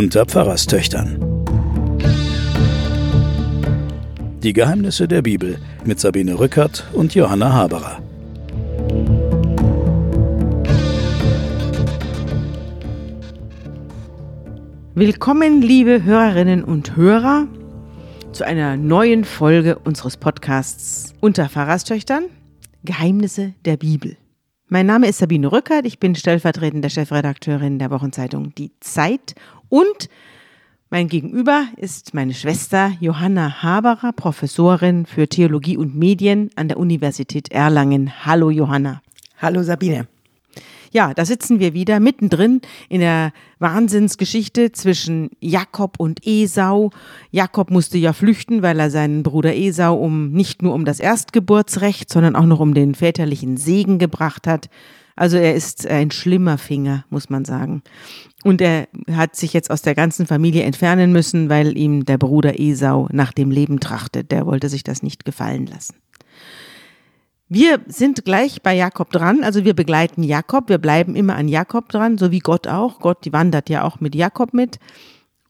unter Pfarrerstöchtern. Die Geheimnisse der Bibel mit Sabine Rückert und Johanna Haberer. Willkommen, liebe Hörerinnen und Hörer, zu einer neuen Folge unseres Podcasts Unter Pfarrerstöchtern Geheimnisse der Bibel. Mein Name ist Sabine Rückert, ich bin stellvertretende Chefredakteurin der Wochenzeitung Die Zeit und mein Gegenüber ist meine Schwester Johanna Haberer, Professorin für Theologie und Medien an der Universität Erlangen. Hallo Johanna. Hallo Sabine. Ja, da sitzen wir wieder mittendrin in der Wahnsinnsgeschichte zwischen Jakob und Esau. Jakob musste ja flüchten, weil er seinen Bruder Esau um nicht nur um das Erstgeburtsrecht, sondern auch noch um den väterlichen Segen gebracht hat. Also er ist ein schlimmer Finger, muss man sagen. Und er hat sich jetzt aus der ganzen Familie entfernen müssen, weil ihm der Bruder Esau nach dem Leben trachtet. Der wollte sich das nicht gefallen lassen. Wir sind gleich bei Jakob dran, also wir begleiten Jakob, wir bleiben immer an Jakob dran, so wie Gott auch. Gott, die wandert ja auch mit Jakob mit.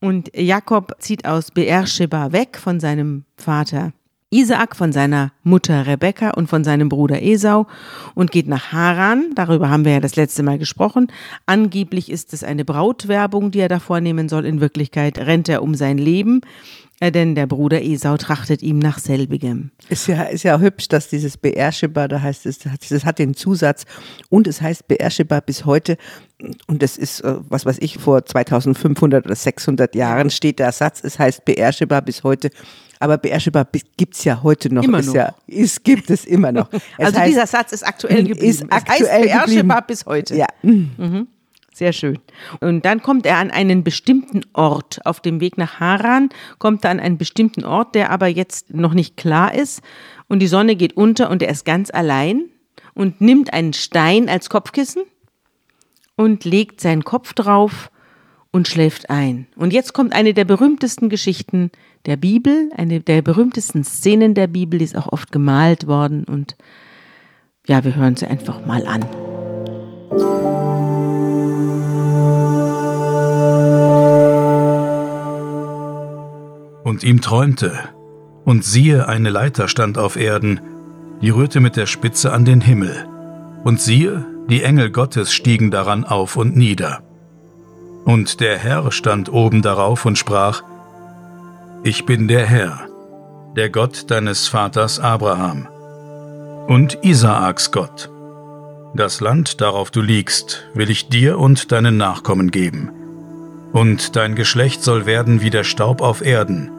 Und Jakob zieht aus Beersheba weg von seinem Vater Isaak, von seiner Mutter Rebekka und von seinem Bruder Esau und geht nach Haran. Darüber haben wir ja das letzte Mal gesprochen. Angeblich ist es eine Brautwerbung, die er da vornehmen soll. In Wirklichkeit rennt er um sein Leben denn der Bruder Esau trachtet ihm nach selbigem. Ist ja, ist ja hübsch, dass dieses Beersheba, da heißt es, das hat den Zusatz und es heißt Beersheba bis heute und das ist, äh, was weiß ich, vor 2500 oder 600 Jahren steht der Satz, es heißt Beersheba bis heute. Aber Beersheba gibt es ja heute noch. Immer ist noch. Ja, ist, gibt es immer noch. Es also heißt, dieser Satz ist aktuell geblieben. Ist aktuell es heißt Beersheba bis heute. Ja. Mhm. Sehr schön. Und dann kommt er an einen bestimmten Ort. Auf dem Weg nach Haran kommt er an einen bestimmten Ort, der aber jetzt noch nicht klar ist. Und die Sonne geht unter und er ist ganz allein und nimmt einen Stein als Kopfkissen und legt seinen Kopf drauf und schläft ein. Und jetzt kommt eine der berühmtesten Geschichten der Bibel, eine der berühmtesten Szenen der Bibel, die ist auch oft gemalt worden. Und ja, wir hören sie einfach mal an. Und ihm träumte, und siehe, eine Leiter stand auf Erden, die rührte mit der Spitze an den Himmel, und siehe, die Engel Gottes stiegen daran auf und nieder. Und der Herr stand oben darauf und sprach, Ich bin der Herr, der Gott deines Vaters Abraham und Isaaks Gott. Das Land, darauf du liegst, will ich dir und deinen Nachkommen geben. Und dein Geschlecht soll werden wie der Staub auf Erden,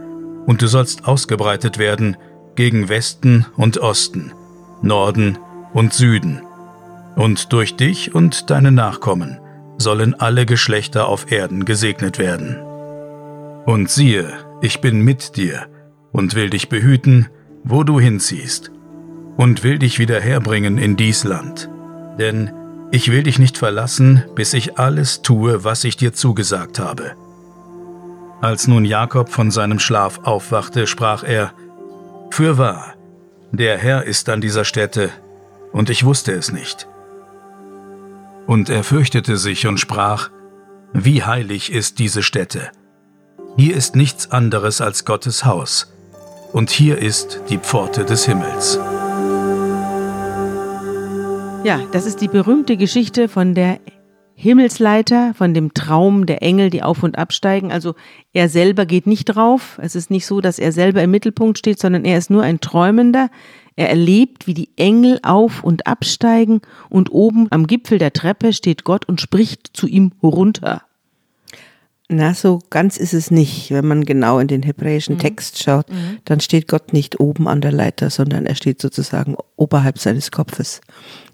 und du sollst ausgebreitet werden gegen Westen und Osten, Norden und Süden. Und durch dich und deine Nachkommen sollen alle Geschlechter auf Erden gesegnet werden. Und siehe, ich bin mit dir und will dich behüten, wo du hinziehst, und will dich wieder herbringen in dies Land. Denn ich will dich nicht verlassen, bis ich alles tue, was ich dir zugesagt habe. Als nun Jakob von seinem Schlaf aufwachte, sprach er, Fürwahr, der Herr ist an dieser Stätte, und ich wusste es nicht. Und er fürchtete sich und sprach, Wie heilig ist diese Stätte! Hier ist nichts anderes als Gottes Haus, und hier ist die Pforte des Himmels. Ja, das ist die berühmte Geschichte von der Himmelsleiter, von dem Traum der Engel, die auf und absteigen. Also er selber geht nicht drauf. Es ist nicht so, dass er selber im Mittelpunkt steht, sondern er ist nur ein Träumender. Er erlebt, wie die Engel auf und absteigen und oben am Gipfel der Treppe steht Gott und spricht zu ihm runter. Na, so ganz ist es nicht. Wenn man genau in den hebräischen Text schaut, dann steht Gott nicht oben an der Leiter, sondern er steht sozusagen oberhalb seines Kopfes.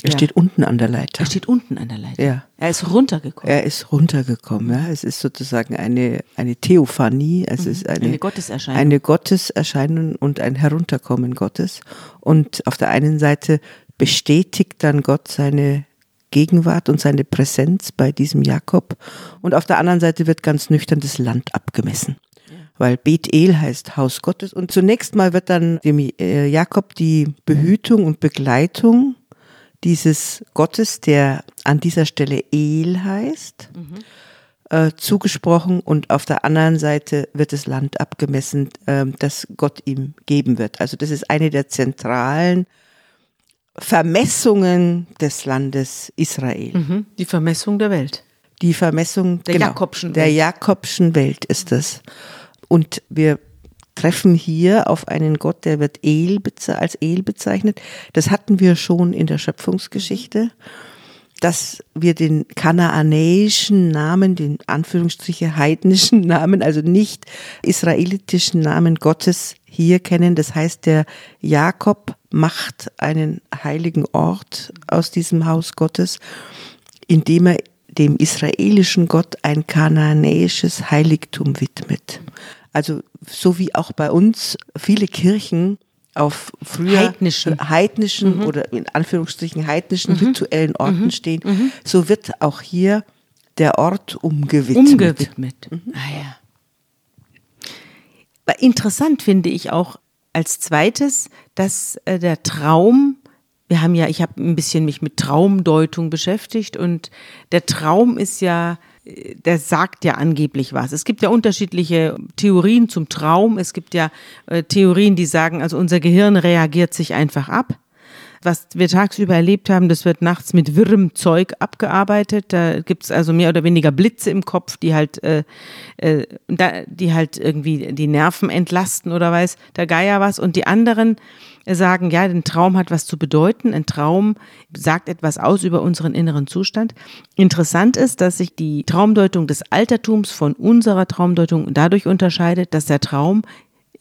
Er Ja. steht unten an der Leiter. Er steht unten an der Leiter. Ja. Er ist runtergekommen. Er ist runtergekommen. Ja. Es ist sozusagen eine, eine Theophanie. Es ist eine, Mhm. Eine Gotteserscheinung. Eine Gotteserscheinung und ein Herunterkommen Gottes. Und auf der einen Seite bestätigt dann Gott seine Gegenwart und seine Präsenz bei diesem Jakob. Und auf der anderen Seite wird ganz nüchtern das Land abgemessen. Weil Bethel heißt Haus Gottes. Und zunächst mal wird dann dem äh, Jakob die Behütung und Begleitung dieses Gottes, der an dieser Stelle El heißt, äh, zugesprochen und auf der anderen Seite wird das Land abgemessen, äh, das Gott ihm geben wird. Also das ist eine der zentralen Vermessungen des Landes Israel. Mhm. Die Vermessung der Welt. Die Vermessung der genau, Jakobschen der Welt. Jakobschen Welt ist es. Und wir treffen hier auf einen Gott, der wird El als El bezeichnet. Das hatten wir schon in der Schöpfungsgeschichte, dass wir den kanaanäischen Namen, den Anführungsstriche heidnischen Namen, also nicht israelitischen Namen Gottes hier kennen. Das heißt, der Jakob macht einen heiligen Ort aus diesem Haus Gottes, indem er dem israelischen Gott ein kanaanäisches Heiligtum widmet. Also so wie auch bei uns viele Kirchen auf früher Heidnischen. heidnischen oder in Anführungsstrichen heidnischen rituellen Orten stehen, so wird auch hier der Ort umgewidmet. Umgewidmet. Ah ja. Interessant finde ich auch als zweites, dass äh, der Traum, wir haben ja, ich habe ein bisschen mich mit Traumdeutung beschäftigt und der Traum ist ja, äh, der sagt ja angeblich was. Es gibt ja unterschiedliche Theorien zum Traum. Es gibt ja äh, Theorien, die sagen, also unser Gehirn reagiert sich einfach ab. Was wir tagsüber erlebt haben, das wird nachts mit wirrem Zeug abgearbeitet. Da gibt's also mehr oder weniger Blitze im Kopf, die halt, äh, äh, die halt irgendwie die Nerven entlasten oder weiß der Geier was. Und die anderen sagen, ja, ein Traum hat was zu bedeuten. Ein Traum sagt etwas aus über unseren inneren Zustand. Interessant ist, dass sich die Traumdeutung des Altertums von unserer Traumdeutung dadurch unterscheidet, dass der Traum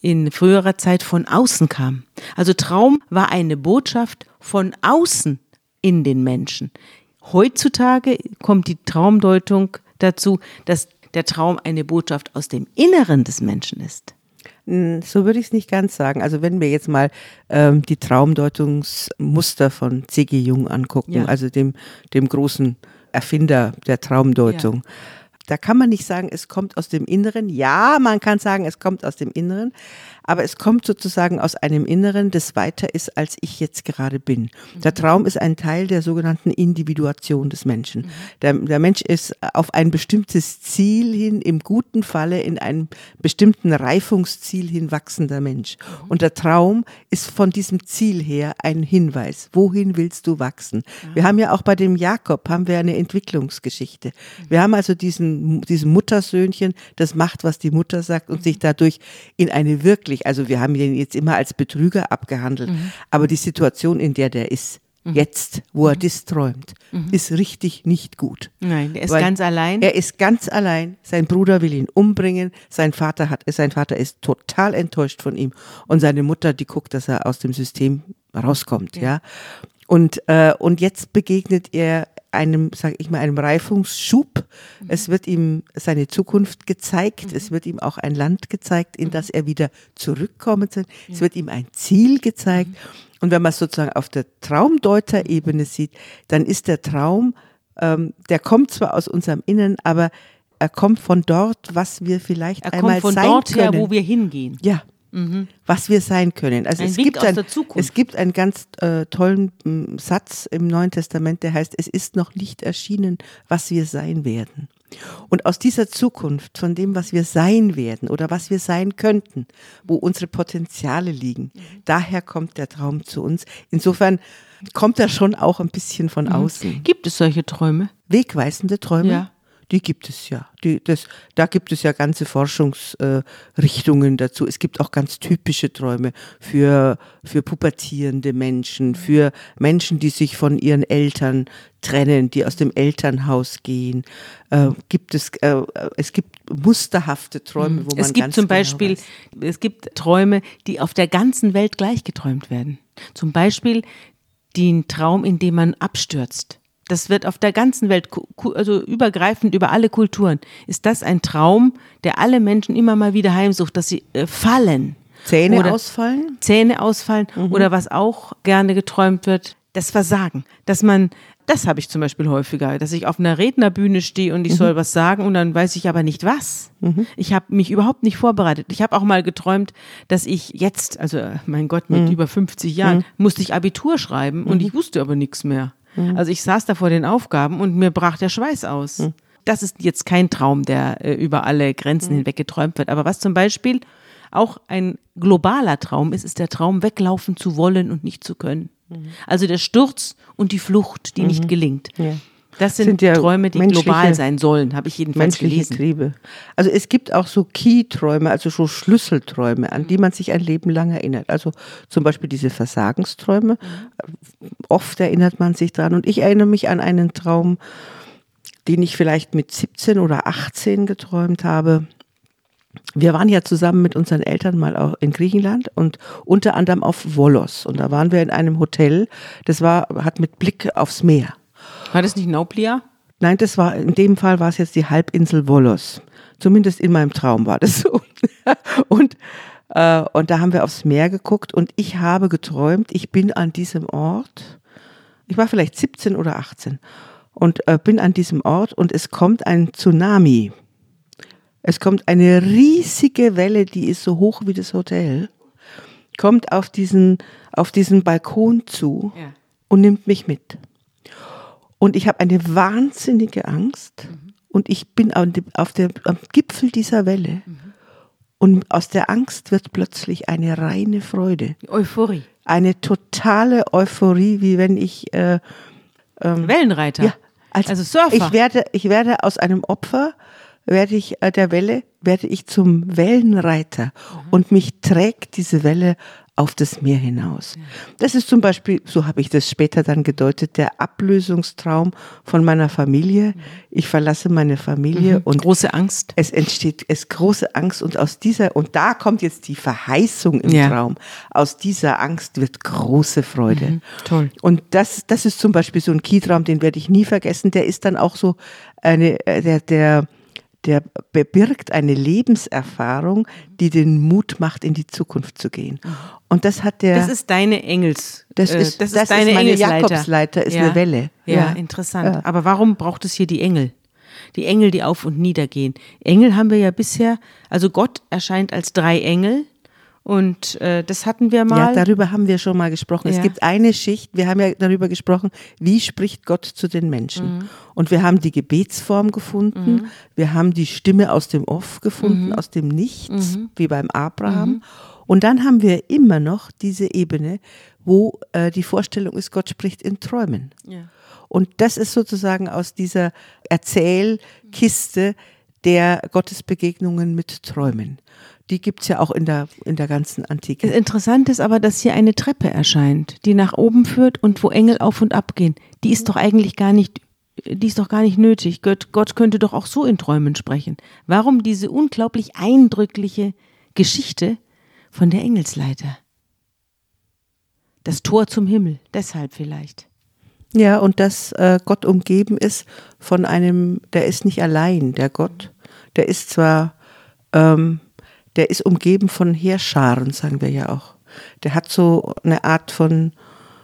in früherer Zeit von außen kam. Also Traum war eine Botschaft von außen in den Menschen. Heutzutage kommt die Traumdeutung dazu, dass der Traum eine Botschaft aus dem Inneren des Menschen ist. Hm, So würde ich es nicht ganz sagen. Also wenn wir jetzt mal ähm, die Traumdeutungsmuster von C.G. Jung angucken, Ja. also dem, dem großen Erfinder der Traumdeutung, da kann man nicht sagen, es kommt aus dem Inneren. Ja, man kann sagen, es kommt aus dem Inneren, aber es kommt sozusagen aus einem Inneren, das weiter ist, als ich jetzt gerade bin. Der Traum ist ein Teil der sogenannten Individuation des Menschen. Der, der Mensch ist auf ein bestimmtes Ziel hin, im guten Falle in einem bestimmten Reifungsziel hin wachsender Mensch. Und der Traum ist von diesem Ziel her ein Hinweis. Wohin willst du wachsen? Wir haben ja auch bei dem Jakob haben wir eine Entwicklungsgeschichte. Wir haben also diesen, diesen Muttersöhnchen, das macht, was die Mutter sagt und sich dadurch in eine wirklich, also wir haben ihn jetzt immer als Betrüger abgehandelt, aber die Situation, in der der ist, jetzt, wo er das träumt, ist richtig nicht gut. Nein, der ist Weil ganz allein. Er ist ganz allein. Sein Bruder will ihn umbringen. Sein Vater hat, sein Vater ist total enttäuscht von ihm. Und seine Mutter, die guckt, dass er aus dem System rauskommt, ja. Und, äh, und jetzt begegnet er einem, sag ich mal, einem Reifungsschub. Es wird ihm seine Zukunft gezeigt. Es wird ihm auch ein Land gezeigt, in das er wieder zurückkommen soll. Es wird ihm ein Ziel gezeigt. Und wenn man es sozusagen auf der Traumdeuterebene sieht, dann ist der Traum, ähm, der kommt zwar aus unserem Innen, aber er kommt von dort, was wir vielleicht er einmal kommt von sein dort können. her, wo wir hingehen. Ja. Was wir sein können. Also Ein es Wink gibt ein, es gibt einen ganz äh, tollen m, Satz im Neuen Testament, der heißt: Es ist noch nicht erschienen, was wir sein werden. Und aus dieser Zukunft, von dem, was wir sein werden oder was wir sein könnten, wo unsere Potenziale liegen, daher kommt der Traum zu uns. Insofern kommt er schon auch ein bisschen von außen. Gibt es solche Träume? Wegweisende Träume? Ja. Die gibt es ja. Die, das, da gibt es ja ganze Forschungsrichtungen äh, dazu. Es gibt auch ganz typische Träume für, für pubertierende Menschen, für Menschen, die sich von ihren Eltern trennen, die aus dem Elternhaus gehen. Äh, gibt es, äh, es gibt musterhafte Träume, wo man Es gibt ganz zum genau Beispiel, weiß. es gibt Träume, die auf der ganzen Welt gleich geträumt werden. Zum Beispiel den Traum, in dem man abstürzt. Das wird auf der ganzen Welt, also übergreifend über alle Kulturen, ist das ein Traum, der alle Menschen immer mal wieder heimsucht, dass sie äh, fallen. Zähne Oder- ausfallen. Zähne ausfallen oder was auch gerne geträumt wird, das Versagen. Dass man, das habe ich zum Beispiel häufiger, dass ich auf einer Rednerbühne stehe und ich soll was sagen und dann weiß ich aber nicht was. Ich habe mich überhaupt nicht vorbereitet. Ich habe auch mal geträumt, dass ich jetzt, also äh, mein Gott, mit über 50 Jahren, musste ich Abitur schreiben und ich wusste aber nichts mehr. Also ich saß da vor den Aufgaben und mir brach der Schweiß aus. das ist jetzt kein Traum, der äh, über alle Grenzen Mhm. hinweg geträumt wird. Aber was zum Beispiel auch ein globaler Traum ist, ist der Traum, weglaufen zu wollen und nicht zu können. Mhm. Also der Sturz und die Flucht, die nicht gelingt. Ja. Das sind, Sind ja Träume, die global sein sollen, habe ich jedenfalls menschliche gelesen. Triebe. Also es gibt auch so Key-Träume, also so Schlüsselträume, an die man sich ein Leben lang erinnert. Also zum Beispiel diese Versagensträume. Oft erinnert man sich dran. Und ich erinnere mich an einen Traum, den ich vielleicht mit 17 oder 18 geträumt habe. Wir waren ja zusammen mit unseren Eltern mal auch in Griechenland und unter anderem auf Volos. Und da waren wir in einem Hotel, das war, hat mit Blick aufs Meer. War das nicht Nauplia? Nein, das war, in dem Fall war es jetzt die Halbinsel Volos. Zumindest in meinem Traum war das so. und, äh, und da haben wir aufs Meer geguckt und ich habe geträumt, ich bin an diesem Ort. Ich war vielleicht 17 oder 18 und äh, bin an diesem Ort und es kommt ein Tsunami. Es kommt eine riesige Welle, die ist so hoch wie das Hotel, kommt auf diesen, auf diesen Balkon zu Ja. und nimmt mich mit. Und ich habe eine wahnsinnige Angst und ich bin auf der, am Gipfel dieser Welle. Und aus der Angst wird plötzlich eine reine Freude, Euphorie. eine totale Euphorie, wie wenn ich äh, Wellenreiter. ja, als, also Surfer. Ich werde, ich werde aus einem Opfer, werde ich äh, der Welle, werde ich zum Wellenreiter und mich trägt diese Welle auf das Meer hinaus. Das ist zum Beispiel, so habe ich das später dann gedeutet, der Ablösungstraum von meiner Familie. Ich verlasse meine Familie und Große Angst. es entsteht es große Angst und aus dieser und da kommt jetzt die Verheißung im Ja. Traum. Aus dieser Angst wird große Freude. Toll. Und das das ist zum Beispiel so ein Keytraum, den werde ich nie vergessen. Der ist dann auch so eine äh, der der der bewirkt eine Lebenserfahrung, die den Mut macht, in die Zukunft zu gehen. Und das hat der Das ist deine Engels. Das äh, ist- das das ist deine ist meine Engelsleiter. Jakobsleiter, ist eine Welle. Ja, Ja. interessant. Ja. Aber warum braucht es hier die Engel? Die Engel, die auf und nieder gehen. Engel haben wir ja bisher, also Gott erscheint als drei Engel und äh, das hatten wir mal. Ja, darüber haben wir schon mal gesprochen. Ja. Es gibt eine Schicht, wir haben ja darüber gesprochen, wie spricht Gott zu den Menschen. Mhm. Und wir haben die Gebetsform gefunden, wir haben die Stimme aus dem Off gefunden, Mhm. aus dem Nichts, wie beim Abraham. Und dann haben wir immer noch diese Ebene, wo äh, die Vorstellung ist, Gott spricht in Träumen. Ja. Und das ist sozusagen aus dieser Erzählkiste der Gottesbegegnungen mit Träumen. Die gibt's ja auch in der, in der ganzen Antike. Interessant ist aber, dass hier eine Treppe erscheint, die nach oben führt und wo Engel auf und ab gehen. Die ist doch eigentlich gar nicht, die ist doch gar nicht nötig. Gott, Gott könnte doch auch so in Träumen sprechen. Warum diese unglaublich eindrückliche Geschichte von der Engelsleiter? Das Tor zum Himmel, deshalb vielleicht. Ja, und dass äh, Gott umgeben ist von einem, der ist nicht allein, der Gott, der ist zwar, ähm, der ist umgeben von Heerscharen, sagen wir ja auch. Der hat so eine Art von,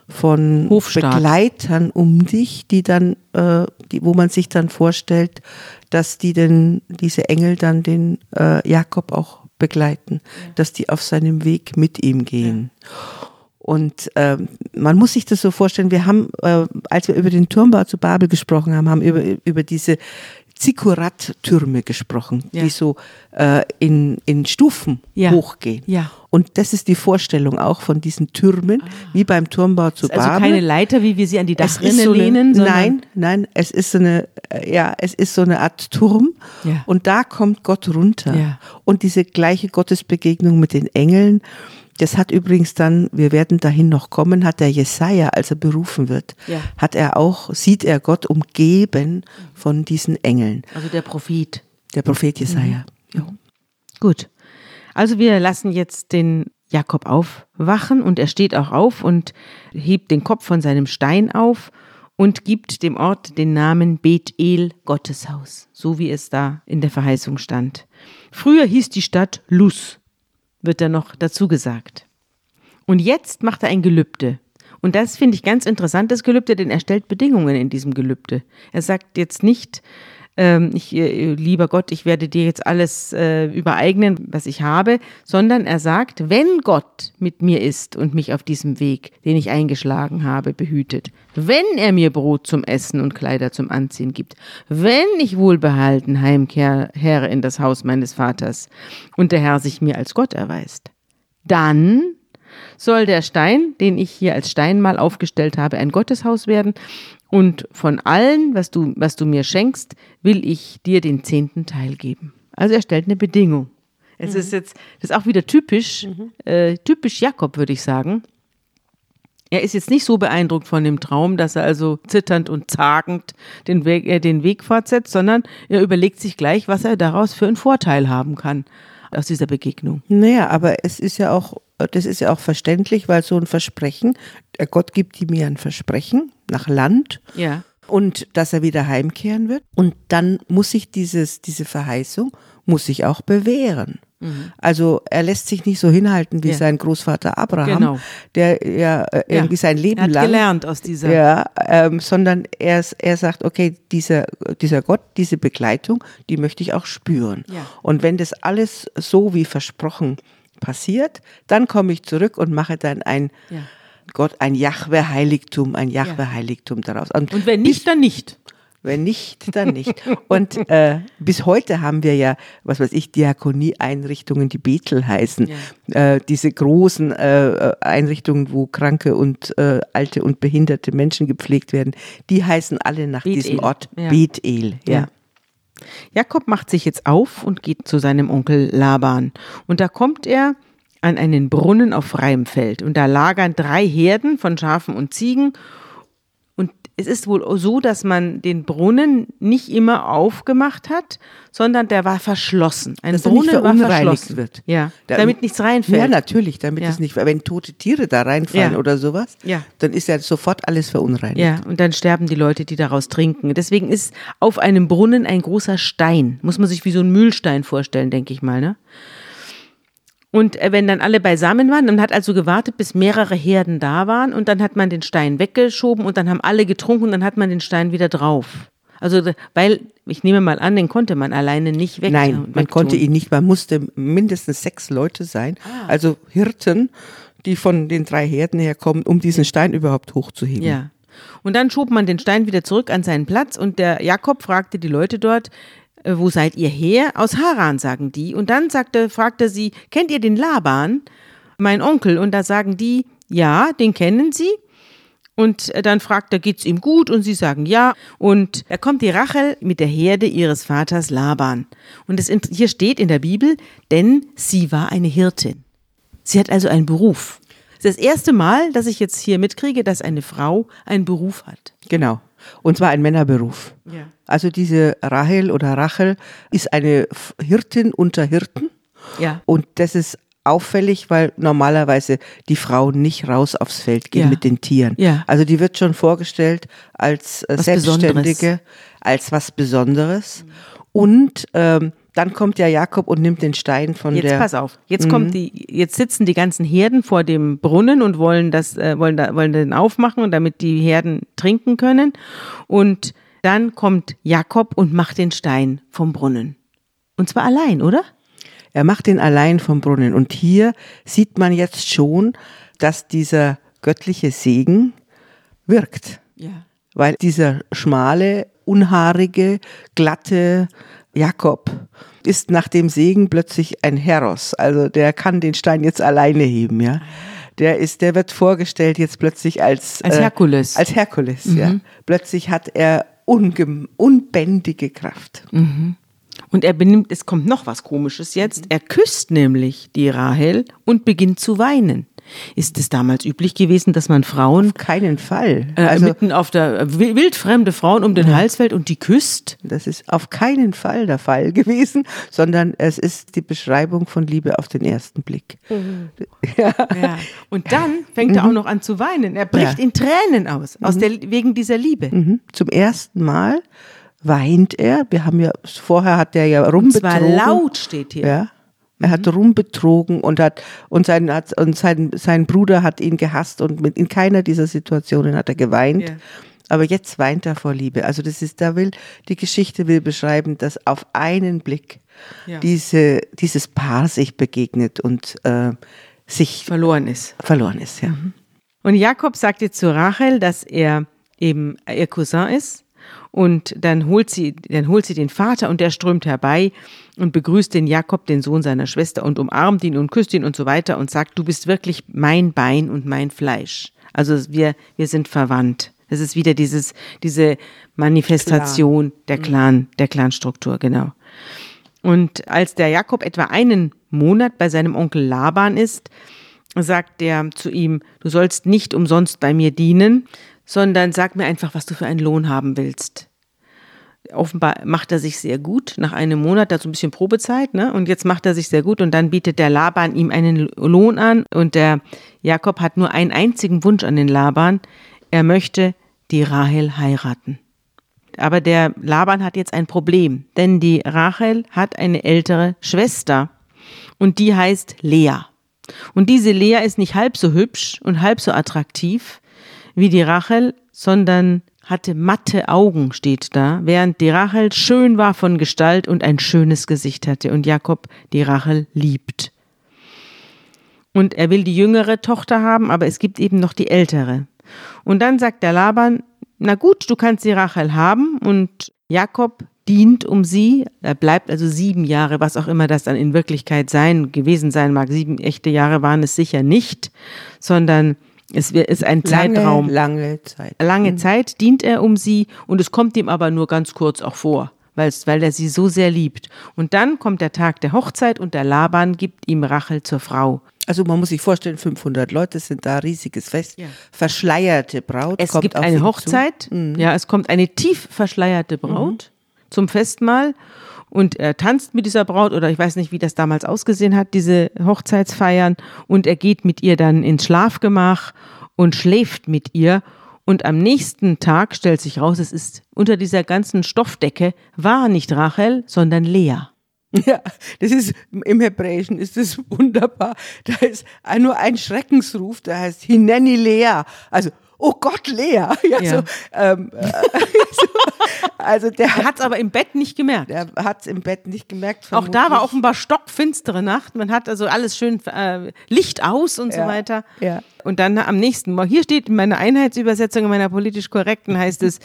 von Hofstaat. Begleitern um dich, die dann, äh, die, wo man sich dann vorstellt, dass die denn, diese Engel dann den äh, Jakob auch begleiten, dass die auf seinem Weg mit ihm gehen. Und ähm, man muss sich das so vorstellen, wir haben, äh, als wir über den Turmbau zu Babel gesprochen haben, haben über, über diese Zikkurat-Türme gesprochen, Ja. die so äh, in, in Stufen Ja. hochgehen. Ja. Und das ist die Vorstellung auch von diesen Türmen, wie beim Turmbau zu Ah. Ist also Babel. keine Leiter, wie wir sie an die Dachrinne so lehnen, nein, nein, es ist so eine, äh, ja, es ist so eine Art Turm Ja. und da kommt Gott runter. Ja. Und diese gleiche Gottesbegegnung mit den Engeln, das hat übrigens dann, wir werden dahin noch kommen, hat der Jesaja, als er berufen wird, Ja. hat er auch, sieht er Gott umgeben von diesen Engeln. also der Prophet. Der Prophet Jesaja. Ja. Gut. Also wir lassen jetzt den Jakob aufwachen und er steht auch auf und hebt den Kopf von seinem Stein auf und gibt dem Ort den Namen Bethel Gotteshaus, so wie es da in der Verheißung stand. Früher hieß die Stadt Luz, wird da noch dazu gesagt. Und jetzt macht er ein Gelübde. Und das finde ich ganz interessant, das Gelübde, denn er stellt Bedingungen in diesem Gelübde. Er sagt jetzt nicht, ähm, ich, äh, lieber Gott, ich werde dir jetzt alles äh, übereignen, was ich habe, sondern er sagt, wenn Gott mit mir ist und mich auf diesem Weg, den ich eingeschlagen habe, behütet, wenn er mir Brot zum Essen und Kleider zum Anziehen gibt, wenn ich wohlbehalten heimkehre in das Haus meines Vaters und der Herr sich mir als Gott erweist, dann soll der Stein, den ich hier als Steinmal aufgestellt habe, ein Gotteshaus werden. Und von allen, was du, was du mir schenkst, will ich dir den zehnten Teil geben. Also er stellt eine Bedingung. Es mhm. ist jetzt, das ist auch wieder typisch, mhm. äh, typisch Jakob, würde ich sagen. Er ist jetzt nicht so beeindruckt von dem Traum, dass er also zitternd und zagend den Weg, äh, den Weg fortsetzt, sondern er überlegt sich gleich, was er daraus für einen Vorteil haben kann aus dieser Begegnung. Naja, aber es ist ja auch das ist ja auch verständlich, weil so ein Versprechen, der Gott gibt mir ein Versprechen nach Land. Ja. Und dass er wieder heimkehren wird. Und dann muss sich dieses, diese Verheißung, muss sich auch bewähren. Mhm. Also er lässt sich nicht so hinhalten wie ja. sein Großvater Abraham, genau. der ja äh, irgendwie ja. sein Leben er hat lang gelernt aus dieser, ja, ähm, sondern er, er sagt, okay, dieser dieser Gott, diese Begleitung, die möchte ich auch spüren. Ja. Und wenn das alles so wie versprochen passiert, dann komme ich zurück und mache dann ein ja. Gott, ein Jahwe-Heiligtum, ein Jahwe-Heiligtum daraus. Und, und wenn nicht, dann nicht. Wenn nicht, dann nicht. Und äh, bis heute haben wir ja, was weiß ich, Diakonie-Einrichtungen, die Bethel heißen. Ja. Äh, diese großen äh, Einrichtungen, wo kranke und äh, alte und behinderte Menschen gepflegt werden, die heißen alle nach Bethel. diesem Ort. Bethel. Ja. Ja. Jakob macht sich jetzt auf und geht zu seinem Onkel Laban. Und da kommt er an einen Brunnen auf freiem Feld. Und da lagern drei Herden von Schafen und Ziegen es ist wohl so, dass man den Brunnen nicht immer aufgemacht hat, sondern der war verschlossen. Ein dass Brunnen er nicht war verschlossen. wird. Ja, da, damit nichts reinfällt. Ja, natürlich, damit ja. es nicht, wenn tote Tiere da reinfallen ja. oder sowas, ja. dann ist ja sofort alles verunreinigt. Ja, und dann sterben die Leute, die daraus trinken. Deswegen ist auf einem Brunnen ein großer Stein. Muss man sich wie so ein Mühlstein vorstellen, denke ich mal, ne? Und äh, wenn dann alle beisammen waren, dann hat also gewartet, bis mehrere Herden da waren und dann hat man den Stein weggeschoben und dann haben alle getrunken und dann hat man den Stein wieder drauf. Also, weil, ich nehme mal an, den konnte man alleine nicht weg. Nein, man konnte ihn nicht, man musste mindestens sechs Leute sein, ah. also Hirten, die von den drei Herden herkommen, um diesen Stein überhaupt hochzuheben. Ja. Und dann schob man den Stein wieder zurück an seinen Platz und der Jakob fragte die Leute dort, äh, wo seid ihr her? Aus Haran, sagen die. Und dann sagte, fragte sie, kennt ihr den Laban, mein Onkel? Und da sagen die, ja, den kennen sie. Und äh, dann fragt er, geht's ihm gut? Und sie sagen ja. Und da kommt die Rachel mit der Herde ihres Vaters Laban. Und es, hier steht in der Bibel, denn sie war eine Hirtin. Sie hat also einen Beruf. Das ist das erste Mal, dass ich jetzt hier mitkriege, dass eine Frau einen Beruf hat. Genau. Und zwar ein Männerberuf. Ja. Also diese Rahel oder Rachel ist eine Hirtin unter Hirten. Ja. Und das ist auffällig, weil normalerweise die Frauen nicht raus aufs Feld gehen ja. mit den Tieren. Ja. Also die wird schon vorgestellt als äh, was Selbstständige, Besonderes. als was Besonderes. Mhm. Und ähm, dann kommt ja Jakob und nimmt den Stein von jetzt der. Jetzt pass auf. Jetzt mhm. kommt die, jetzt sitzen die ganzen Herden vor dem Brunnen und wollen das, äh, wollen da, wollen den aufmachen, damit die Herden trinken können. Und dann kommt Jakob und macht den Stein vom Brunnen. Und zwar allein, oder? Er macht den allein vom Brunnen. Und hier sieht man jetzt schon, dass dieser göttliche Segen wirkt. Ja. Weil dieser schmale, unhaarige, glatte, Jakob ist nach dem Segen plötzlich ein Heros. Also der kann den Stein jetzt alleine heben, ja. Der ist, der wird vorgestellt jetzt plötzlich als als Herkules. Äh, als Herkules, mhm. ja. Plötzlich hat er unbändige Kraft. Mhm. Und er benimmt, es kommt noch was Komisches jetzt. Er küsst nämlich die Rahel und beginnt zu weinen. Ist es damals üblich gewesen, dass man Frauen auf keinen Fall äh, also, mitten auf der äh, wildfremde Frauen um den ja. Hals fällt und die küsst? Das ist auf keinen Fall der Fall gewesen, sondern es ist die Beschreibung von Liebe auf den ersten Blick. Mhm. Ja. ja. Und dann fängt er auch mhm. noch an zu weinen. Er bricht ja. in Tränen aus, aus mhm. der, wegen dieser Liebe. Mhm. Zum ersten Mal weint er. Wir haben ja vorher hat er ja rumbetrogen. Und zwar laut steht hier. Ja. Er hat rumbetrogen und hat und sein hat und sein sein Bruder hat ihn gehasst und mit in keiner dieser Situationen hat er geweint. Ja. aber jetzt weint er vor Liebe. Also das ist, da will, die Geschichte will beschreiben, dass auf einen Blick Ja. diese, dieses Paar sich begegnet und äh, sich Verloren ist. verloren ist, ja. Und Jakob sagt jetzt zu Rachel, dass er eben ihr Cousin ist. Und dann holt sie, dann holt sie den Vater und der strömt herbei und begrüßt den Jakob, den Sohn seiner Schwester, und umarmt ihn und küsst ihn und so weiter und sagt, du bist wirklich mein Bein und mein Fleisch. Also wir, wir sind verwandt. Das ist wieder dieses, diese Manifestation der Clan, der Clanstruktur, genau. Und als der Jakob etwa einen Monat bei seinem Onkel Laban ist, sagt der zu ihm, du sollst nicht umsonst bei mir dienen, sondern sag mir einfach, was du für einen Lohn haben willst. Offenbar macht er sich sehr gut. Nach einem Monat, da so ein bisschen Probezeit, ne? Und jetzt macht er sich sehr gut und dann bietet der Laban ihm einen Lohn an und der Jakob hat nur einen einzigen Wunsch an den Laban. Er möchte die Rahel heiraten. Aber der Laban hat jetzt ein Problem, denn die Rachel hat eine ältere Schwester und die heißt Lea. Und diese Lea ist nicht halb so hübsch und halb so attraktiv wie die Rachel, sondern hatte matte Augen, steht da, während die Rachel schön war von Gestalt und ein schönes Gesicht hatte und Jakob die Rachel liebt. Und er will die jüngere Tochter haben, aber es gibt eben noch die ältere. Und dann sagt der Laban, na gut, du kannst die Rachel haben und Jakob dient um sie. Er bleibt also sieben Jahre, was auch immer das dann in Wirklichkeit sein, gewesen sein mag. Sieben echte Jahre waren es sicher nicht, sondern es ist ein Zeitraum. Lange, lange Zeit. Lange Zeit dient er um sie und es kommt ihm aber nur ganz kurz auch vor, weil er sie so sehr liebt. Und dann kommt der Tag der Hochzeit und der Laban gibt ihm Rachel zur Frau. Also man muss sich vorstellen, 500 Leute sind da, riesiges Fest. Ja. Verschleierte Braut Es gibt eine Hochzeit, ja, es kommt eine tief verschleierte Braut zum Festmahl und er tanzt mit dieser Braut oder ich weiß nicht, wie das damals ausgesehen hat, diese Hochzeitsfeiern und er geht mit ihr dann ins Schlafgemach und schläft mit ihr und am nächsten Tag stellt sich raus, es ist unter dieser ganzen Stoffdecke war nicht Rachel, sondern Lea. Ja, das ist im Hebräischen ist das wunderbar. Da ist nur ein Schreckensruf, der heißt Hineni Lea. Also, oh Gott, Lea. Ja, Ja. So, ähm, äh, so, also der Er hat es aber im Bett nicht gemerkt. der hat es im Bett nicht gemerkt. Auch da war vermutlich. offenbar stockfinstere Nacht. Man hat also alles schön äh, Licht aus und so Ja, weiter. ja. Und dann am nächsten Morgen, hier steht in meiner Einheitsübersetzung, in meiner politisch korrekten heißt es,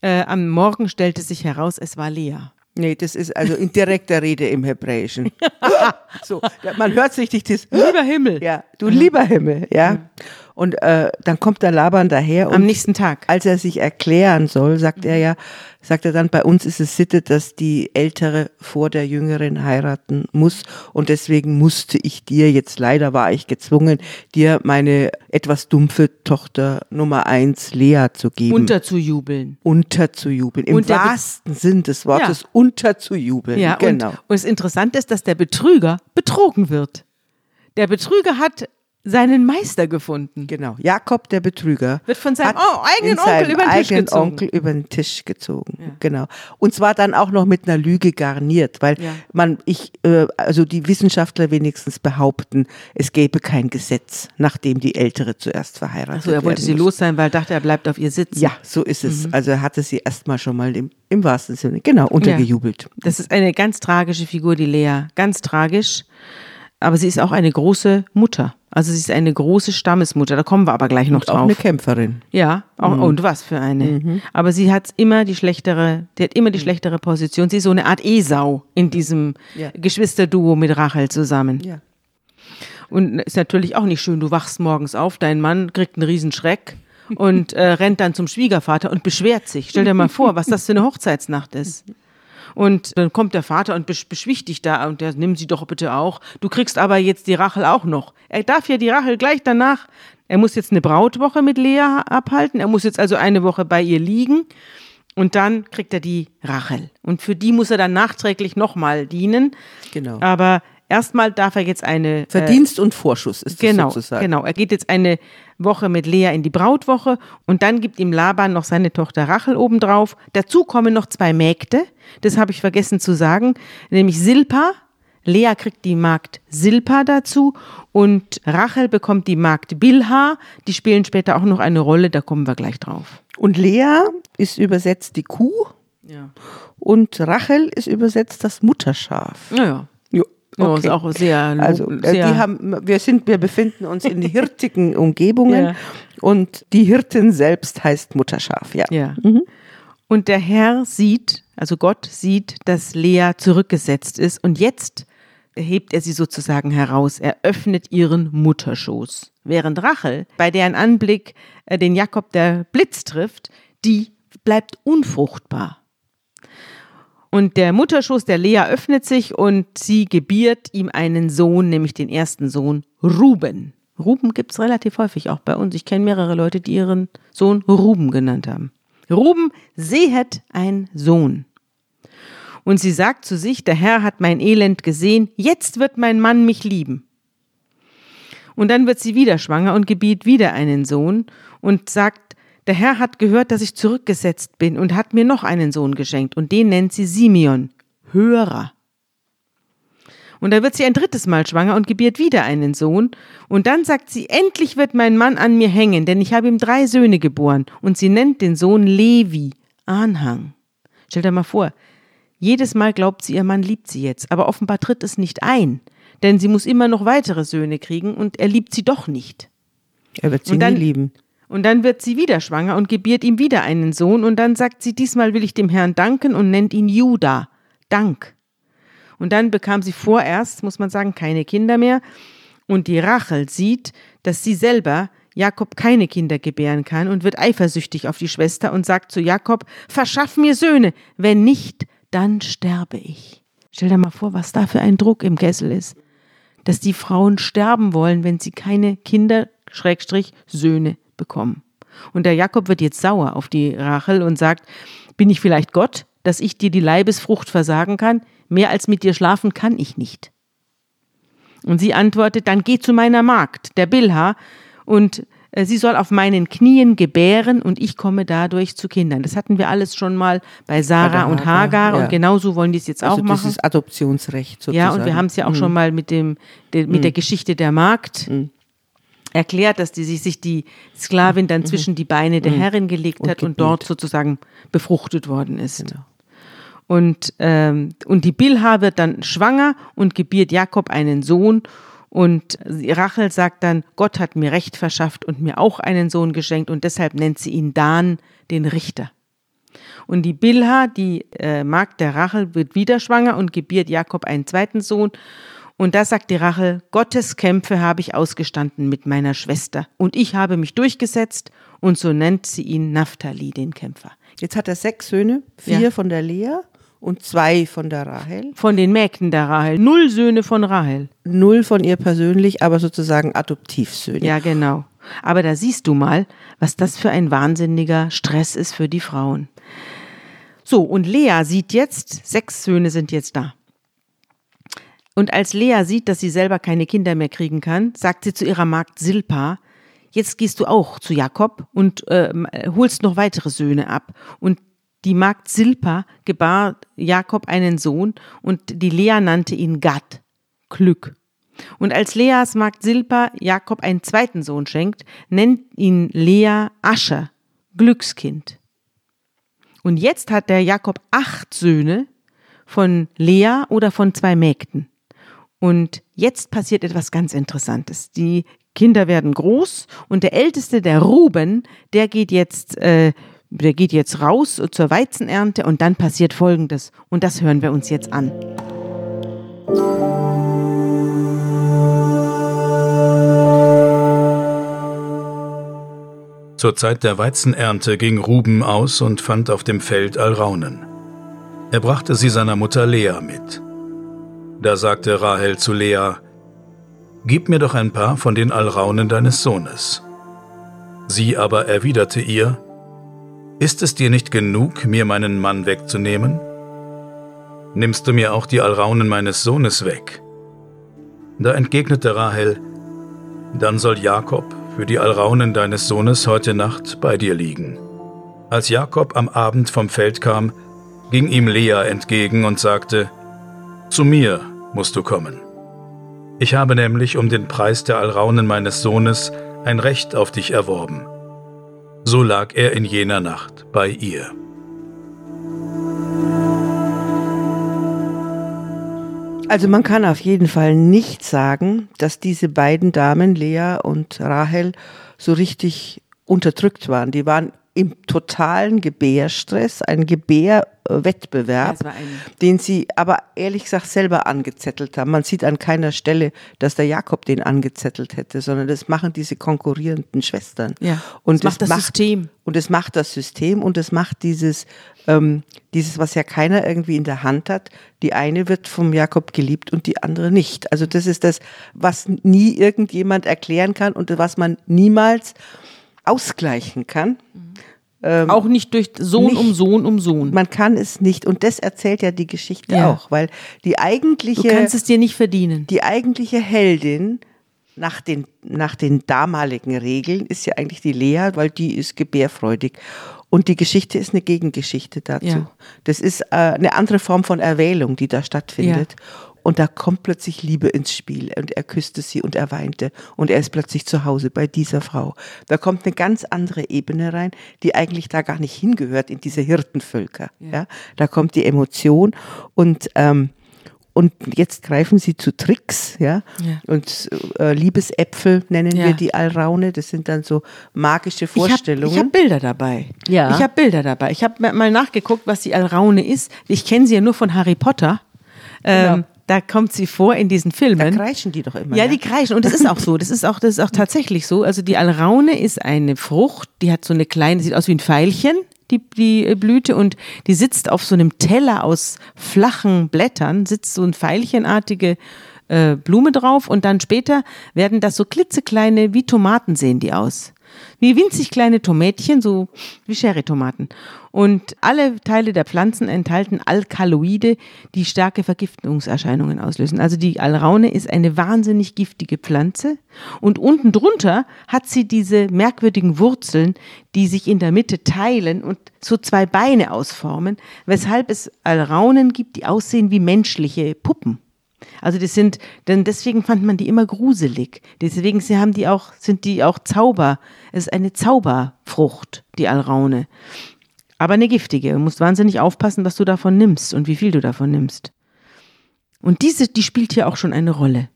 äh, am Morgen stellte sich heraus, es war Lea. Nee, das ist also in direkter Rede im Hebräischen. so, man hört sich nicht das. Lieber Himmel. Ja, du lieber Himmel, ja. Und äh, dann kommt der Laban daher und Am nächsten Tag. als er sich erklären soll, sagt er ja, sagt er dann, bei uns ist es Sitte, dass die Ältere vor der Jüngeren heiraten muss und deswegen musste ich dir, jetzt leider war ich gezwungen, dir meine etwas dumpfe Tochter Nummer eins Lea zu geben. Unterzujubeln. unterzujubeln. Im wahrsten Sinn des Wortes Ja. unterzujubeln. Ja, genau. und, und das Interessante ist, dass der Betrüger betrogen wird. Der Betrüger hat seinen Meister gefunden. Genau. Jakob der Betrüger Wird von seinem oh, eigenen Onkel über den Tisch eigenen gezogen. Onkel über den Tisch gezogen. Genau. Und zwar dann auch noch mit einer Lüge garniert, weil Ja. man, ich, äh, also die Wissenschaftler wenigstens behaupten, es gäbe kein Gesetz, nachdem die Ältere zuerst verheiratet So, er wollte sie muss. los sein, weil er dachte, er bleibt auf ihr sitzen. Ja, so ist es. Mhm. Also er hatte sie erstmal schon mal im, im wahrsten Sinne, genau, untergejubelt. Das ist eine ganz tragische Figur, die Lea. Ganz tragisch. Aber sie ist auch eine große Mutter. Also sie ist eine große Stammesmutter. Da kommen wir aber gleich noch Auch drauf. eine Kämpferin. Ja, auch, und was für eine. Aber sie hat immer die schlechtere, die hat immer die schlechtere Position. Sie ist so eine Art Esau in diesem Ja. Geschwisterduo mit Rachel zusammen. Ja. Und ist natürlich auch nicht schön. Du wachst morgens auf, dein Mann kriegt einen Riesenschreck und äh, rennt dann zum Schwiegervater und beschwert sich. Stell dir mal vor, was das für eine Hochzeitsnacht ist. Und dann kommt der Vater und besch beschwichtigt da und der nimm sie doch bitte auch. Du kriegst aber jetzt die Rachel auch noch. Er darf ja die Rachel gleich danach. Er muss jetzt eine Brautwoche mit Lea abhalten. Er muss jetzt also eine Woche bei ihr liegen. Und dann kriegt er die Rachel. Und für die muss er dann nachträglich nochmal dienen. Genau. Aber erstmal darf er jetzt eine. äh, Verdienst und Vorschuss ist das Genau, sozusagen. genau. Er geht jetzt eine Woche mit Lea in die Brautwoche und dann gibt ihm Laban noch seine Tochter Rachel obendrauf. Dazu kommen noch zwei Mägde, das habe ich vergessen zu sagen, nämlich Silpa, Lea kriegt die Magd Silpa dazu und Rachel bekommt die Magd Bilha. Die spielen später auch noch eine Rolle, da kommen wir gleich drauf. Und Lea ist übersetzt die Kuh Ja. und Rachel ist übersetzt das Mutterschaf. Naja. Jo, Ja, ist auch sehr, Also äh, sehr die haben, wir sind, wir befinden uns in hirtigen Umgebungen Ja. und die Hirtin selbst heißt Mutterschaf. Ja. Ja. Und der Herr sieht, also Gott sieht, dass Lea zurückgesetzt ist und jetzt hebt er sie sozusagen heraus. Er öffnet ihren Mutterschoß. Während Rachel, bei deren Anblick äh, den Jakob der Blitz trifft, die bleibt unfruchtbar. Und der Mutterschoß der Lea öffnet sich und sie gebiert ihm einen Sohn, nämlich den ersten Sohn, Ruben. Ruben gibt's relativ häufig auch bei uns. Ich kenne mehrere Leute, die ihren Sohn Ruben genannt haben. Ruben sehet ein Sohn. Und sie sagt zu sich, der Herr hat mein Elend gesehen, jetzt wird mein Mann mich lieben. Und dann wird sie wieder schwanger und gebiet wieder einen Sohn und sagt, der Herr hat gehört, dass ich zurückgesetzt bin und hat mir noch einen Sohn geschenkt und den nennt sie Simeon, Hörer. Und da wird sie ein drittes Mal schwanger und gebiert wieder einen Sohn. Und dann sagt sie, endlich wird mein Mann an mir hängen, denn ich habe ihm drei Söhne geboren. Und sie nennt den Sohn Levi, Anhang. Stell dir mal vor, jedes Mal glaubt sie, ihr Mann liebt sie jetzt, aber offenbar tritt es nicht ein, denn sie muss immer noch weitere Söhne kriegen und er liebt sie doch nicht. Er wird sie dann- nie lieben. Und dann wird sie wieder schwanger und gebiert ihm wieder einen Sohn und dann sagt sie, diesmal will ich dem Herrn danken und nennt ihn Juda, Dank. Und dann bekam sie vorerst, muss man sagen, keine Kinder mehr. Und die Rachel sieht, dass sie selber Jakob keine Kinder gebären kann und wird eifersüchtig auf die Schwester und sagt zu Jakob, verschaff mir Söhne, wenn nicht, dann sterbe ich. Stell dir mal vor, was da für ein Druck im Kessel ist. Dass die Frauen sterben wollen, wenn sie keine Kinder, Schrägstrich, Söhne bekommen. Und der Jakob wird jetzt sauer auf die Rachel und sagt, bin ich vielleicht Gott, dass ich dir die Leibesfrucht versagen kann? Mehr als mit dir schlafen kann ich nicht. Und sie antwortet, dann geh zu meiner Magd, der Bilha, und äh, sie soll auf meinen Knien gebären und ich komme dadurch zu Kindern. Das hatten wir alles schon mal bei Sarah und Hagar, ja. und genauso wollen die es jetzt auch Also machen. dieses Adoptionsrecht sozusagen. Ja, und wir haben es ja auch schon mal mit, dem, de, mit der Geschichte der Magd erklärt, dass die sich, sich die Sklavin dann zwischen die Beine der Herrin gelegt Und hat und gebiet. dort sozusagen befruchtet worden ist. Und, ähm, und die Bilha wird dann schwanger und gebiert Jakob einen Sohn. Und Rachel sagt dann, Gott hat mir Recht verschafft und mir auch einen Sohn geschenkt und deshalb nennt sie ihn Dan, den Richter. Und die Bilha, die äh, Magd der Rachel, wird wieder schwanger und gebiert Jakob einen zweiten Sohn. Und da sagt die Rachel, Gottes Kämpfe habe ich ausgestanden mit meiner Schwester. Und ich habe mich durchgesetzt. Und so nennt sie ihn Naphtali, den Kämpfer. Jetzt hat er sechs Söhne, vier Ja. von der Lea und zwei von der Rahel. Von den Mägden der Rahel. Null Söhne von Rahel. Null von ihr persönlich, aber sozusagen Adoptivsöhne. Ja, genau. Aber da siehst du mal, was das für ein wahnsinniger Stress ist für die Frauen. So, und Lea sieht jetzt, sechs Söhne sind jetzt da. Und als Lea sieht, dass sie selber keine Kinder mehr kriegen kann, sagt sie zu ihrer Magd Silpa, jetzt gehst du auch zu Jakob und äh, holst noch weitere Söhne ab. Und die Magd Silpa gebar Jakob einen Sohn und die Lea nannte ihn Gad, Glück. Und als Leas Magd Silpa Jakob einen zweiten Sohn schenkt, nennt ihn Lea Ascher, Glückskind. Und jetzt hat der Jakob acht Söhne von Lea oder von zwei Mägden. Und jetzt passiert etwas ganz Interessantes. Die Kinder werden groß und der älteste, der Ruben, der geht jetzt, äh, der geht jetzt raus zur Weizenernte und dann passiert Folgendes. Und das hören wir uns jetzt an. Zur Zeit der Weizenernte ging Ruben aus und fand auf dem Feld Alraunen. Er brachte sie seiner Mutter Lea mit. Da sagte Rahel zu Lea, Gib mir doch ein paar von den Alraunen deines Sohnes. Sie aber erwiderte ihr, Ist es dir nicht genug, mir meinen Mann wegzunehmen? Nimmst du mir auch die Alraunen meines Sohnes weg? Da entgegnete Rahel, Dann soll Jakob für die Alraunen deines Sohnes heute Nacht bei dir liegen. Als Jakob am Abend vom Feld kam, ging ihm Lea entgegen und sagte, Zu mir, musst du kommen. Ich habe nämlich um den Preis der Alraunen meines Sohnes ein Recht auf dich erworben. So lag er in jener Nacht bei ihr. Also man kann auf jeden Fall nicht sagen, dass diese beiden Damen, Lea und Rahel, so richtig unterdrückt waren. Die waren im totalen Gebärstress, ein Gebärwettbewerb, Das war ein- den sie aber ehrlich gesagt selber angezettelt haben. Man sieht an keiner Stelle, dass der Jakob den angezettelt hätte, sondern das machen diese konkurrierenden Schwestern. Ja, und das macht das System. Und es macht das System und es macht dieses, ähm, dieses, was ja keiner irgendwie in der Hand hat. Die eine wird vom Jakob geliebt und die andere nicht. Also das ist das, was nie irgendjemand erklären kann und was man niemals ausgleichen kann. Auch nicht durch Sohn nicht- um Sohn um Sohn. Man kann es nicht und das erzählt ja die Geschichte Ja. auch, weil die eigentliche Du kannst es dir nicht verdienen. die eigentliche Heldin nach den, nach den damaligen Regeln ist ja eigentlich die Lea, weil die ist gebärfreudig. Und die Geschichte ist eine Gegengeschichte dazu. Ja. Das ist äh, eine andere Form von Erwählung, die da stattfindet. Und da kommt plötzlich Liebe ins Spiel. Und er küsste sie und er weinte. Und er ist plötzlich zu Hause bei dieser Frau. Da kommt eine ganz andere Ebene rein, die eigentlich da gar nicht hingehört in diese Hirtenvölker. Ja. Da kommt die Emotion und ähm, und jetzt greifen sie zu Tricks, ja. Ja. Und äh, Liebesäpfel nennen Ja. wir die Alraune. Das sind dann so magische Ich habe Vorstellungen. hab Bilder dabei. Ja. Ich habe Bilder dabei. Ich habe mal nachgeguckt, was die Alraune ist. Ich kenne sie ja nur von Harry Potter. Ähm, Genau. Da kommt sie vor in diesen da Filmen. kreischen die doch immer. Ja, die kreischen. Und das ist auch so. Das ist auch, das ist auch tatsächlich so. Also die Alraune ist eine Frucht, die hat so eine kleine, sieht aus wie ein Pfeilchen, die, die Blüte, und die sitzt auf so einem Teller aus flachen Blättern, sitzt so ein pfeilchenartige äh, Blume drauf und dann später werden das so klitzekleine, wie Tomaten sehen die aus. Wie winzig kleine Tomätchen, so wie Sherry-Tomaten. Und alle Teile der Pflanzen enthalten Alkaloide, die starke Vergiftungserscheinungen auslösen. Also die Alraune ist eine wahnsinnig giftige Pflanze. Und unten drunter hat sie diese merkwürdigen Wurzeln, die sich in der Mitte teilen und so zwei Beine ausformen, weshalb es Alraunen gibt, die aussehen wie menschliche Puppen. Also das sind, denn deswegen fand man die immer gruselig. Deswegen sie haben die auch, sind die auch Zauber. Es ist eine Zauberfrucht, die Alraune. Aber eine giftige. Du musst wahnsinnig aufpassen, was du davon nimmst und wie viel du davon nimmst. Und diese, die spielt hier auch schon eine Rolle.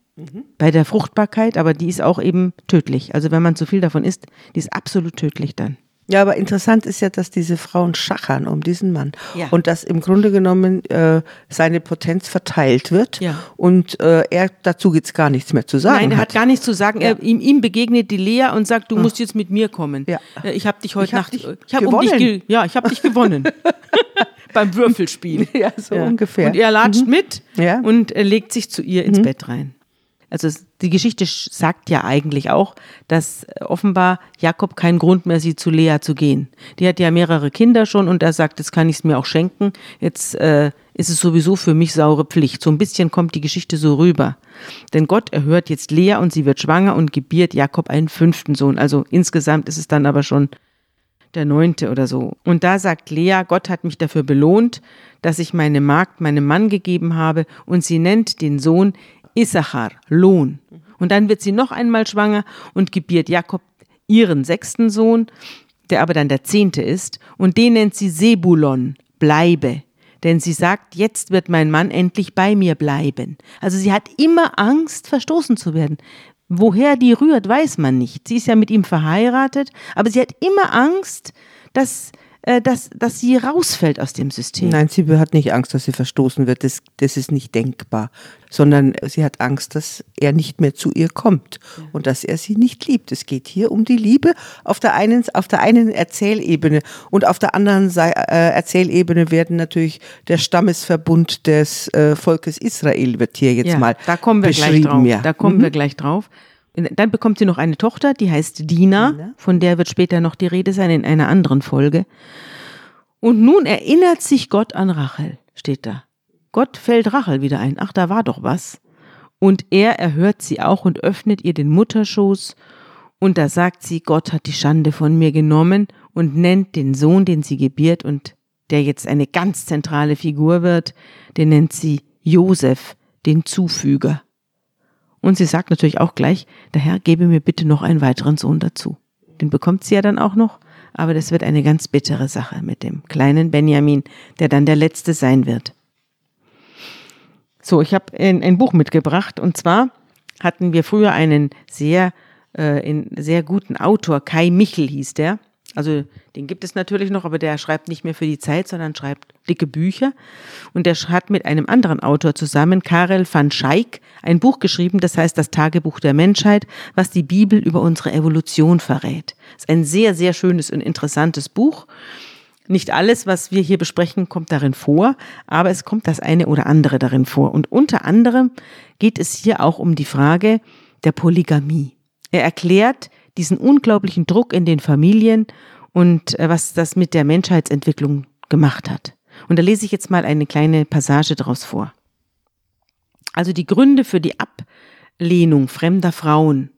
Bei der Fruchtbarkeit, aber die ist auch eben tödlich. Also wenn man zu viel davon isst, die ist absolut tödlich dann. Ja, aber interessant ist ja, dass diese Frauen schachern um diesen Mann Ja. und dass im Grunde genommen äh, seine Potenz verteilt wird Ja. und äh, er dazu gibt's gar nichts mehr zu sagen. Nein, er hat gar nichts zu sagen. Er, ihm, ihm begegnet die Lea und sagt, du musst jetzt mit mir kommen. Ja. Äh, Ich habe dich heute Ich hab Nacht, dich ich habe um dich, ge gewonnen. ja, ich habe dich gewonnen beim Würfelspiel. Ja, so ungefähr. Und er latscht mit Ja. Mhm. und äh, legt sich zu ihr ins Bett rein. Also die Geschichte sch- sagt ja eigentlich auch, dass äh, offenbar Jakob keinen Grund mehr sieht, zu Lea zu gehen. Die hat ja mehrere Kinder schon und er sagt, jetzt kann ich es mir auch schenken. Jetzt äh, ist es sowieso für mich saure Pflicht. So ein bisschen kommt die Geschichte so rüber. Denn Gott erhört jetzt Lea und sie wird schwanger und gebiert Jakob einen fünften Sohn. Also insgesamt ist es dann aber schon der neunte oder so. Und da sagt Lea, Gott hat mich dafür belohnt, dass ich meine Magd meinem Mann gegeben habe und sie nennt den Sohn Issachar, Lohn. Und dann wird sie noch einmal schwanger und gebiert Jakob ihren sechsten Sohn, der aber dann der zehnte ist, und den nennt sie Sebulon, bleibe. Denn sie sagt, jetzt wird mein Mann endlich bei mir bleiben. Also sie hat immer Angst, verstoßen zu werden. Woher die rührt, weiß man nicht. Sie ist ja mit ihm verheiratet, aber sie hat immer Angst, dass, äh, dass, dass sie rausfällt aus dem System. Nein, sie hat nicht Angst, dass sie verstoßen wird. Das, das ist nicht denkbar. Sondern sie hat Angst, dass er nicht mehr zu ihr kommt und dass er sie nicht liebt. Es geht hier um die Liebe auf der einen, auf der einen Erzählebene und auf der anderen Sei- äh, Erzählebene werden natürlich der Stammesverbund des äh, Volkes Israel wird hier jetzt Ja, mal da kommen wir gleich beschrieben. drauf. Ja. Da kommen wir gleich drauf. Dann bekommt sie noch eine Tochter, die heißt Dina, Dina. von der wird später noch die Rede sein in einer anderen Folge. Und nun erinnert sich Gott an Rachel, steht da. Gott fällt Rachel wieder ein. Ach, da war doch was. Und er erhört sie auch und öffnet ihr den Mutterschoß. Und da sagt sie, Gott hat die Schande von mir genommen und nennt den Sohn, den sie gebiert und der jetzt eine ganz zentrale Figur wird, den nennt sie Josef, den Zufüger. Und sie sagt natürlich auch gleich, der Herr gebe mir bitte noch einen weiteren Sohn dazu. Den bekommt sie ja dann auch noch, aber das wird eine ganz bittere Sache mit dem kleinen Benjamin, der dann der letzte sein wird. So, ich habe ein, ein, Buch mitgebracht und zwar hatten wir früher einen sehr, äh, in, sehr guten Autor, Kai Michel hieß der. Also den gibt es natürlich noch, aber der schreibt nicht mehr für die Zeit, sondern schreibt dicke Bücher. Und der hat mit einem anderen Autor zusammen, Karel van Schaik, ein Buch geschrieben, das heißt Das Tagebuch der Menschheit, was die Bibel über unsere Evolution verrät. Das ist ein sehr, sehr schönes und interessantes Buch. Nicht alles, was wir hier besprechen, kommt darin vor, aber es kommt das eine oder andere darin vor. Und unter anderem geht es hier auch um die Frage der Polygamie. Er erklärt, diesen unglaublichen Druck in den Familien und äh, was das mit der Menschheitsentwicklung gemacht hat. Und da lese ich jetzt mal eine kleine Passage daraus vor. Also die Gründe für die Ablehnung fremder Frauen,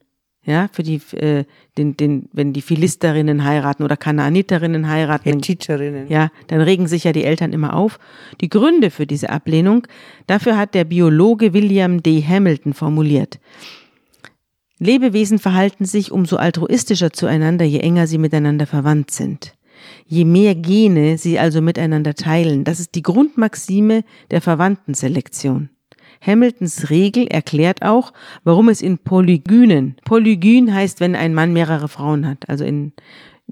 ja, für die, äh, den, den, wenn die Philisterinnen heiraten oder Kanaaniterinnen heiraten, Hethiterinnen. ja, dann regen sich ja die Eltern immer auf. Die Gründe für diese Ablehnung, dafür hat der Biologe William D. Hamilton formuliert. Lebewesen verhalten sich umso altruistischer zueinander, je enger sie miteinander verwandt sind. Je mehr Gene sie also miteinander teilen, das ist die Grundmaxime der Verwandtenselektion. Hamiltons Regel erklärt auch, warum es in Polygynen, Polygyn heißt, wenn ein Mann mehrere Frauen hat, also in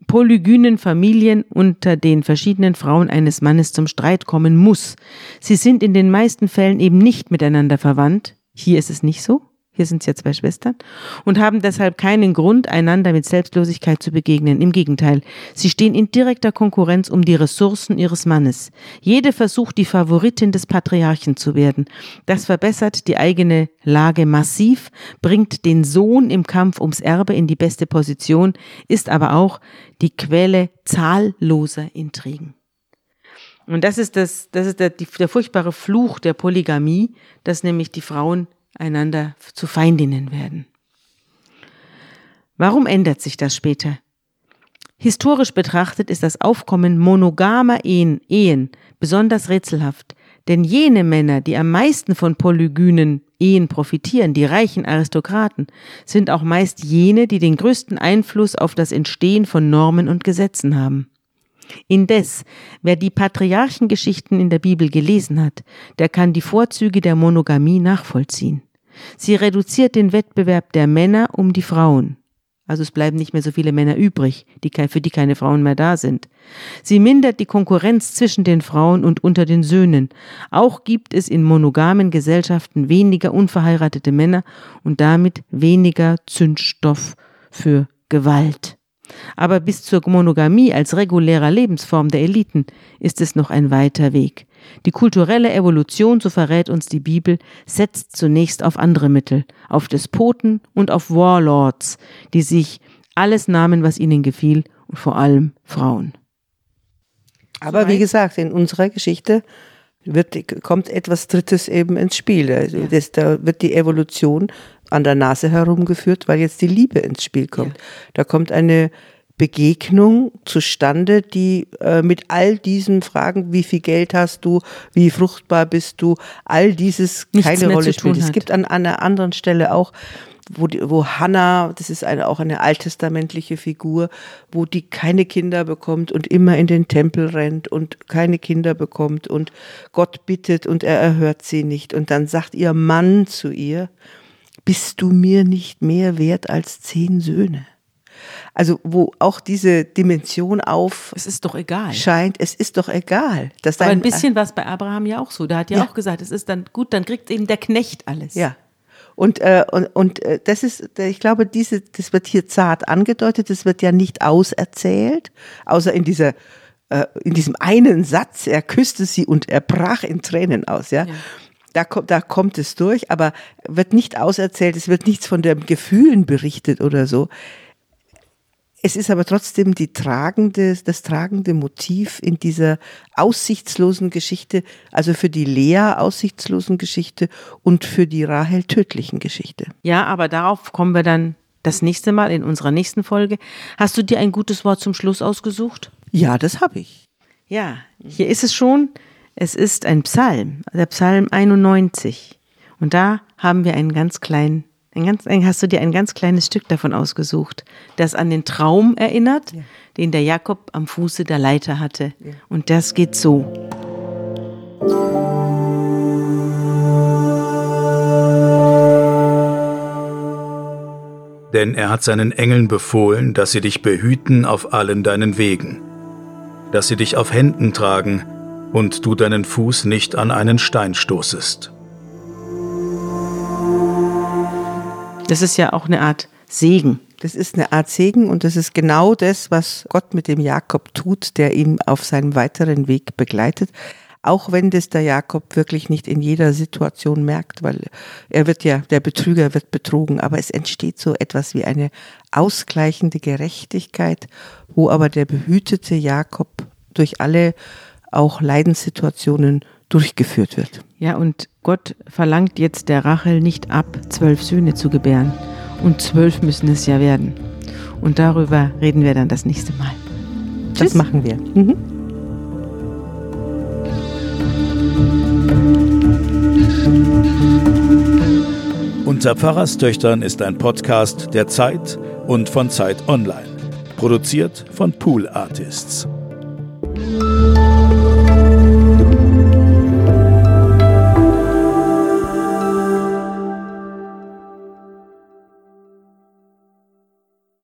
polygynen Familien unter den verschiedenen Frauen eines Mannes zum Streit kommen muss. Sie sind in den meisten Fällen eben nicht miteinander verwandt. Hier ist es nicht so. Hier sind es ja zwei Schwestern und haben deshalb keinen Grund, einander mit Selbstlosigkeit zu begegnen. Im Gegenteil, sie stehen in direkter Konkurrenz um die Ressourcen ihres Mannes. Jede versucht, die Favoritin des Patriarchen zu werden. Das verbessert die eigene Lage massiv, bringt den Sohn im Kampf ums Erbe in die beste Position, ist aber auch die Quelle zahlloser Intrigen. Und das ist das, das ist der, der furchtbare Fluch der Polygamie, dass nämlich die Frauen einander zu Feindinnen werden. Warum ändert sich das später? Historisch betrachtet ist das Aufkommen monogamer Ehen, Ehen besonders rätselhaft, denn jene Männer, die am meisten von polygynen Ehen profitieren, die reichen Aristokraten, sind auch meist jene, die den größten Einfluss auf das Entstehen von Normen und Gesetzen haben. Indes, wer die Patriarchengeschichten in der Bibel gelesen hat, der kann die Vorzüge der Monogamie nachvollziehen. Sie reduziert den Wettbewerb der Männer um die Frauen. Also es bleiben nicht mehr so viele Männer übrig, die, für die keine Frauen mehr da sind. Sie mindert die Konkurrenz zwischen den Frauen und unter den Söhnen. Auch gibt es in monogamen Gesellschaften weniger unverheiratete Männer und damit weniger Zündstoff für Gewalt. Aber bis zur Monogamie als regulärer Lebensform der Eliten ist es noch ein weiter Weg. Die kulturelle Evolution, so verrät uns die Bibel, setzt zunächst auf andere Mittel, auf Despoten und auf Warlords, die sich alles nahmen, was ihnen gefiel, und vor allem Frauen. Aber wie gesagt, in unserer Geschichte wird, kommt etwas Drittes eben ins Spiel. Also ja. das, da wird die Evolution an der Nase herumgeführt, weil jetzt die Liebe ins Spiel kommt. Ja. Da kommt eine Begegnung zustande, die äh, mit all diesen Fragen, wie viel Geld hast du, wie fruchtbar bist du, all dieses Nichts keine Rolle spielt. Es gibt an, an einer anderen Stelle auch, wo, die, wo Hannah, das ist eine, auch eine alttestamentliche Figur, wo die keine Kinder bekommt und immer in den Tempel rennt und keine Kinder bekommt und Gott bittet und er erhört sie nicht. Und dann sagt ihr Mann zu ihr, bist du mir nicht mehr wert als zehn Söhne? Also wo auch diese Dimension auf. Es ist doch egal. Scheint, es ist doch egal. Dass Aber ein bisschen war es bei Abraham ja auch so. Da hat ja, ja, auch gesagt, es ist dann gut, dann kriegt eben der Knecht alles. Ja. Und, äh, und, und äh, das ist, ich glaube, diese, das wird hier zart angedeutet, das wird ja nicht auserzählt, außer in dieser äh, in diesem einen Satz, er küsste sie und er brach in Tränen aus, ja. ja. Da, kommt, da kommt es durch, aber wird nicht auserzählt, es wird nichts von den Gefühlen berichtet oder so. Es ist aber trotzdem die tragende, das tragende Motiv in dieser aussichtslosen Geschichte, also für die Lea aussichtslosen Geschichte und für die Rahel tödlichen Geschichte. Ja, aber darauf kommen wir dann das nächste Mal in unserer nächsten Folge. Hast du dir ein gutes Wort zum Schluss ausgesucht? Ja, das habe ich. Ja, hier ist es schon. Es ist ein Psalm, der Psalm 91. Und da haben wir einen ganz kleinen, ein ganz, hast du dir ein ganz kleines Stück davon ausgesucht, das an den Traum erinnert, ja. den der Jakob am Fuße der Leiter hatte. Ja. Und das geht so. Denn er hat seinen Engeln befohlen, dass sie dich behüten auf allen deinen Wegen, dass sie dich auf Händen tragen und du deinen Fuß nicht an einen Stein stoßest. Das ist ja auch eine Art Segen. Das ist eine Art Segen und das ist genau das, was Gott mit dem Jakob tut, der ihn auf seinem weiteren Weg begleitet. Auch wenn das der Jakob wirklich nicht in jeder Situation merkt, weil er wird ja, der Betrüger wird betrogen, aber es entsteht so etwas wie eine ausgleichende Gerechtigkeit, wo aber der behütete Jakob durch alle auch Leidenssituationen durchgeführt wird. Ja, und Gott verlangt jetzt der Rachel nicht ab, zwölf Söhne zu gebären. Und zwölf müssen es ja werden. Und darüber reden wir dann das nächste Mal. Das machen wir. Mhm. Unter Pfarrerstöchtern ist ein Podcast der Zeit und von Zeit Online. Produziert von Pool Artists. Thank you.